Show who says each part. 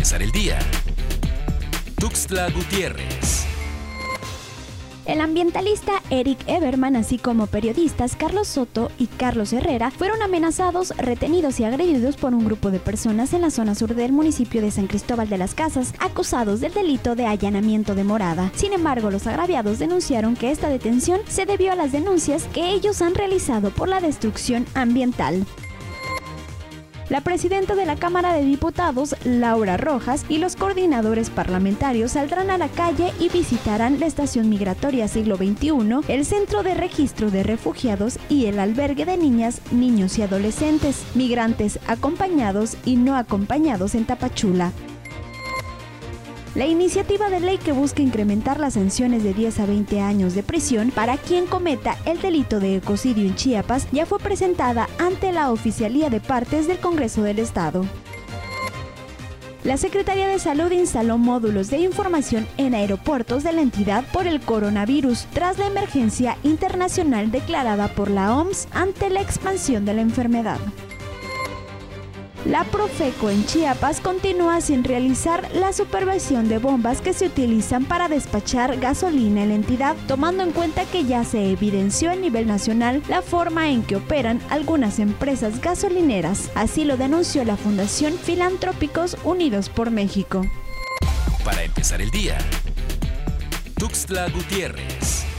Speaker 1: empezar el día.
Speaker 2: El ambientalista Eric Everman, así como periodistas Carlos Soto y Carlos Herrera, fueron amenazados, retenidos y agredidos por un grupo de personas en la zona sur del municipio de San Cristóbal de las Casas, acusados del delito de allanamiento de morada. Sin embargo, los agraviados denunciaron que esta detención se debió a las denuncias que ellos han realizado por la destrucción ambiental. La presidenta de la Cámara de Diputados, Laura Rojas, y los coordinadores parlamentarios saldrán a la calle y visitarán la estación migratoria siglo XXI, el centro de registro de refugiados y el albergue de niñas, niños y adolescentes, migrantes acompañados y no acompañados en Tapachula. La iniciativa de ley que busca incrementar las sanciones de 10 a 20 años de prisión para quien cometa el delito de ecocidio en Chiapas ya fue presentada ante la Oficialía de Partes del Congreso del Estado. La Secretaría de Salud instaló módulos de información en aeropuertos de la entidad por el coronavirus tras la emergencia internacional declarada por la OMS ante la expansión de la enfermedad. La Profeco en Chiapas continúa sin realizar la supervisión de bombas que se utilizan para despachar gasolina en la entidad, tomando en cuenta que ya se evidenció a nivel nacional la forma en que operan algunas empresas gasolineras. Así lo denunció la Fundación Filantrópicos Unidos por México.
Speaker 1: Para empezar el día, Tuxtla Gutiérrez.